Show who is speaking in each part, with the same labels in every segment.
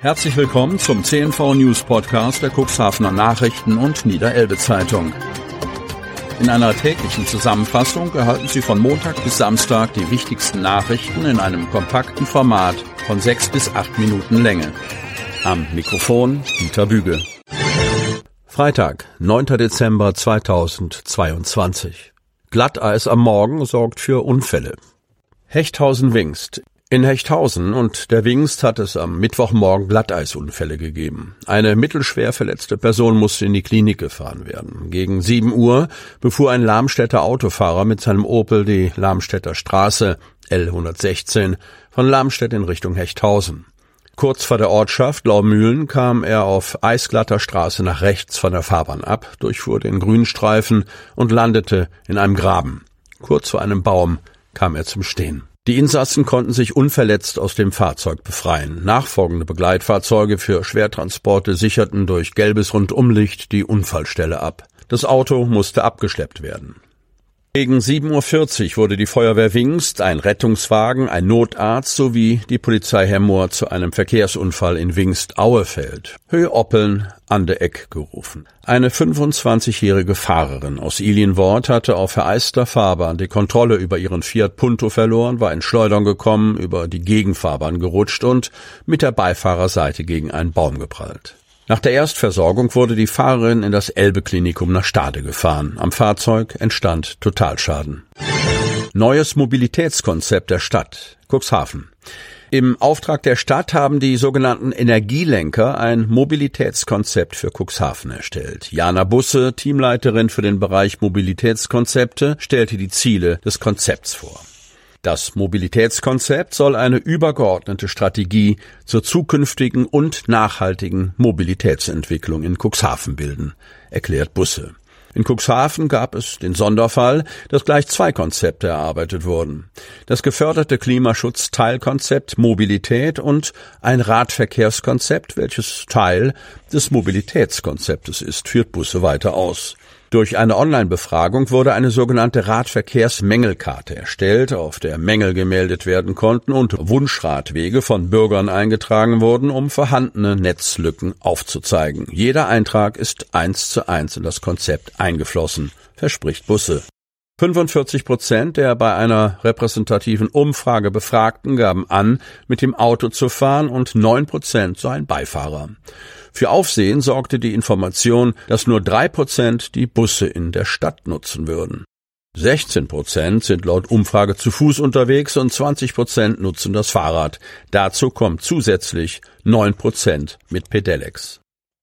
Speaker 1: Herzlich willkommen zum CNV News Podcast der Cuxhavener Nachrichten und Niederelbe Zeitung. In einer täglichen Zusammenfassung erhalten Sie von Montag bis Samstag die wichtigsten Nachrichten in einem kompakten Format von sechs bis acht Minuten Länge. Am Mikrofon Dieter Büge. Freitag, 9. Dezember 2022. Glatteis am Morgen sorgt für Unfälle. Hechthausen-Wingst. In Hechthausen und der Wingst hat es am Mittwochmorgen Glatteisunfälle gegeben. Eine mittelschwer verletzte Person musste in die Klinik gefahren werden. Gegen sieben Uhr befuhr ein Lamstädter Autofahrer mit seinem Opel die Lamstädter Straße L116 von Lamstedt in Richtung Hechthausen. Kurz vor der Ortschaft Laumühlen kam er auf eisglatter Straße nach rechts von der Fahrbahn ab, durchfuhr den Grünstreifen und landete in einem Graben. Kurz vor einem Baum kam er zum Stehen. Die Insassen konnten sich unverletzt aus dem Fahrzeug befreien. Nachfolgende Begleitfahrzeuge für Schwertransporte sicherten durch gelbes Rundumlicht die Unfallstelle ab. Das Auto musste abgeschleppt werden. Gegen 7.40 Uhr wurde die Feuerwehr Wingst, ein Rettungswagen, ein Notarzt sowie die Polizei Hemmoor zu einem Verkehrsunfall in Wingst-Auefeld, Höhe Oppeln, an der Eck gerufen. Eine 25-jährige Fahrerin aus Ilienwort hatte auf vereister Fahrbahn die Kontrolle über ihren Fiat Punto verloren, war in Schleudern gekommen, über die Gegenfahrbahn gerutscht und mit der Beifahrerseite gegen einen Baum geprallt. Nach der Erstversorgung wurde die Fahrerin in das Elbe-Klinikum nach Stade gefahren. Am Fahrzeug entstand Totalschaden. Neues Mobilitätskonzept der Stadt. Cuxhaven. Im Auftrag der Stadt haben die sogenannten Energielenker ein Mobilitätskonzept für Cuxhaven erstellt. Jana Busse, Teamleiterin für den Bereich Mobilitätskonzepte, stellte die Ziele des Konzepts vor. Das Mobilitätskonzept soll eine übergeordnete Strategie zur zukünftigen und nachhaltigen Mobilitätsentwicklung in Cuxhaven bilden, erklärt Busse. In Cuxhaven gab es den Sonderfall, dass gleich zwei Konzepte erarbeitet wurden. Das geförderte Klimaschutz-Teilkonzept Mobilität und ein Radverkehrskonzept, welches Teil des Mobilitätskonzeptes ist, führt Busse weiter aus. Durch eine Online-Befragung wurde eine sogenannte Radverkehrsmängelkarte erstellt, auf der Mängel gemeldet werden konnten und Wunschradwege von Bürgern eingetragen wurden, um vorhandene Netzlücken aufzuzeigen. Jeder Eintrag ist eins zu eins in das Konzept eingeflossen, verspricht Busse. 45 Prozent der bei einer repräsentativen Umfrage Befragten gaben an, mit dem Auto zu fahren und 9 Prozent seien Beifahrer. Für Aufsehen sorgte die Information, dass nur drei Prozent die Busse in der Stadt nutzen würden. 16 Prozent sind laut Umfrage zu Fuß unterwegs und 20 Prozent nutzen das Fahrrad. Dazu kommt zusätzlich 9 Prozent mit Pedelecs.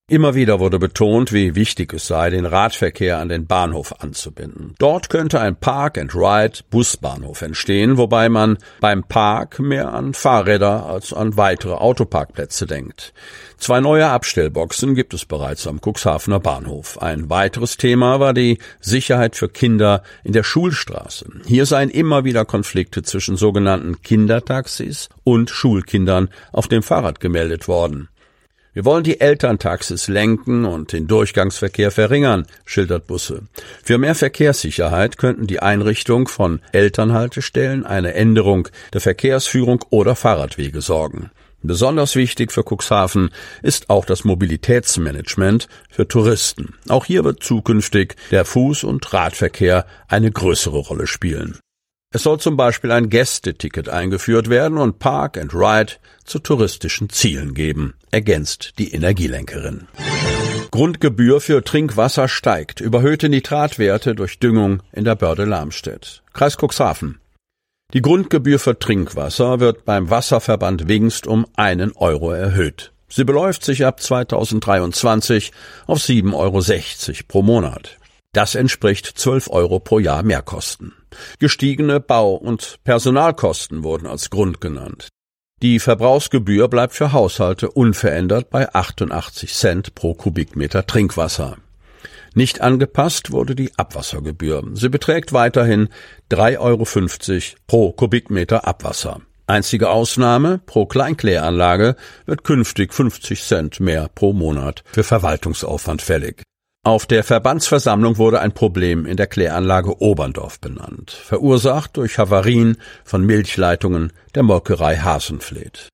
Speaker 1: Immer wieder wurde betont, wie wichtig es sei, den Radverkehr an den Bahnhof anzubinden. Dort könnte ein Park-and-Ride-Busbahnhof entstehen, wobei man beim Park mehr an Fahrräder als an weitere Autoparkplätze denkt. Zwei neue Abstellboxen gibt es bereits am Cuxhavener Bahnhof. Ein weiteres Thema war die Sicherheit für Kinder in der Schulstraße. Hier seien immer wieder Konflikte zwischen sogenannten Kindertaxis und Schulkindern auf dem Fahrrad gemeldet worden. Wir wollen die Elterntaxis lenken und den Durchgangsverkehr verringern, schildert Busse. Für mehr Verkehrssicherheit könnten die Einrichtung von Elternhaltestellen, eine Änderung der Verkehrsführung oder Fahrradwege sorgen. Besonders wichtig für Cuxhaven ist auch das Mobilitätsmanagement für Touristen. Auch hier wird zukünftig der Fuß- und Radverkehr eine größere Rolle spielen. Es soll zum Beispiel ein Gästeticket eingeführt werden und Park and Ride zu touristischen Zielen geben, ergänzt die Energielenkerin. Grundgebühr für Trinkwasser steigt. Überhöhte Nitratwerte durch Düngung in der Börde Lamstedt. Kreis Cuxhaven. Die Grundgebühr für Trinkwasser wird beim Wasserverband Wingst um einen Euro erhöht. Sie beläuft sich ab 2023 auf 7,60 Euro pro Monat. Das entspricht 12 Euro pro Jahr Mehrkosten. Gestiegene Bau- und Personalkosten wurden als Grund genannt. Die Verbrauchsgebühr bleibt für Haushalte unverändert bei 88 Cent pro Kubikmeter Trinkwasser. Nicht angepasst wurde die Abwassergebühr. Sie beträgt weiterhin 3,50 Euro pro Kubikmeter Abwasser. Einzige Ausnahme, pro Kleinkläranlage wird künftig 50 Cent mehr pro Monat für Verwaltungsaufwand fällig. Auf der Verbandsversammlung wurde ein Problem in der Kläranlage Oberndorf benannt, verursacht durch Havarien von Milchleitungen der Molkerei Hasenfleet.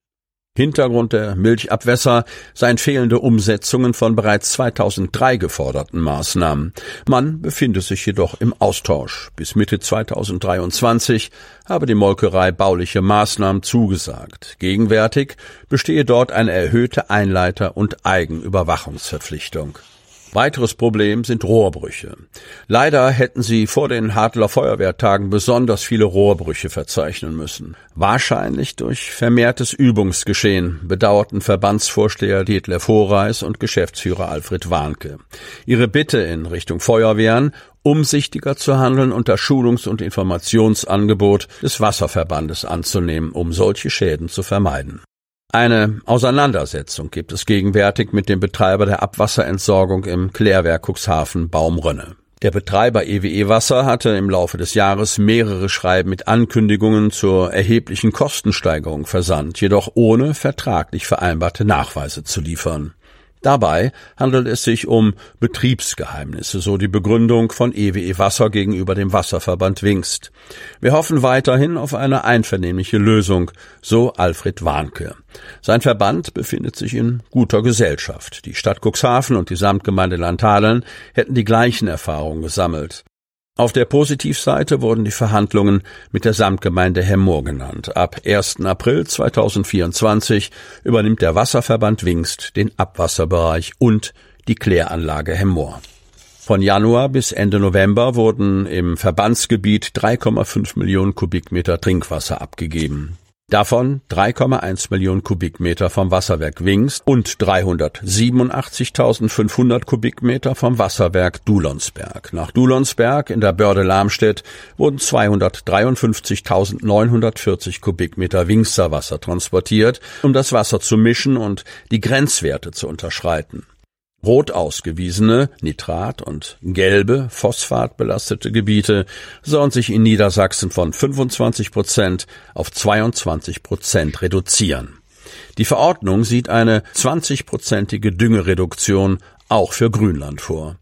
Speaker 1: Hintergrund der Milchabwässer seien fehlende Umsetzungen von bereits 2003 geforderten Maßnahmen. Man befinde sich jedoch im Austausch. Bis Mitte 2023 habe die Molkerei bauliche Maßnahmen zugesagt. Gegenwärtig bestehe dort eine erhöhte Einleiter- und Eigenüberwachungsverpflichtung. Weiteres Problem sind Rohrbrüche. Leider hätten sie vor den Hartler Feuerwehrtagen besonders viele Rohrbrüche verzeichnen müssen. Wahrscheinlich durch vermehrtes Übungsgeschehen, bedauerten Verbandsvorsteher Detlef Horeis und Geschäftsführer Alfred Warnke. Ihre Bitte in Richtung Feuerwehren umsichtiger zu handeln und das Schulungs- und Informationsangebot des Wasserverbandes anzunehmen, um solche Schäden zu vermeiden. Eine Auseinandersetzung gibt es gegenwärtig mit dem Betreiber der Abwasserentsorgung im Klärwerk Cuxhaven Baumrönne. Der Betreiber EWE Wasser hatte im Laufe des Jahres mehrere Schreiben mit Ankündigungen zur erheblichen Kostensteigerung versandt, jedoch ohne vertraglich vereinbarte Nachweise zu liefern. Dabei handelt es sich um Betriebsgeheimnisse, so die Begründung von EWE e Wasser gegenüber dem Wasserverband Wingst. Wir hoffen weiterhin auf eine einvernehmliche Lösung, so Alfred Warnke. Sein Verband befindet sich in guter Gesellschaft. Die Stadt Cuxhaven und die Samtgemeinde Landhadeln hätten die gleichen Erfahrungen gesammelt. Auf der Positivseite wurden die Verhandlungen mit der Samtgemeinde Hemmoor genannt. Ab 1. April 2024 übernimmt der Wasserverband Wingst den Abwasserbereich und die Kläranlage Hemmoor. Von Januar bis Ende November wurden im Verbandsgebiet 3,5 Millionen Kubikmeter Trinkwasser abgegeben. Davon 3,1 Millionen Kubikmeter vom Wasserwerk Wings und 387.500 Kubikmeter vom Wasserwerk Dulonsberg. Nach Dulonsberg in der Börde Lamstedt wurden 253.940 Kubikmeter Wingser Wasser transportiert, um das Wasser zu mischen und die Grenzwerte zu unterschreiten. Rot ausgewiesene, Nitrat- und gelbe, phosphatbelastete Gebiete sollen sich in Niedersachsen von 25 Prozent auf 22 Prozent reduzieren. Die Verordnung sieht eine 20-prozentige Düngereduktion auch für Grünland vor.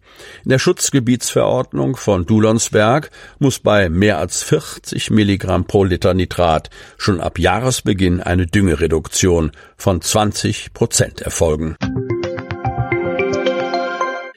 Speaker 1: In der Schutzgebietsverordnung von Dulonsberg muss bei mehr als 40 Milligramm pro Liter Nitrat schon ab Jahresbeginn eine Düngereduktion von 20 Prozent erfolgen.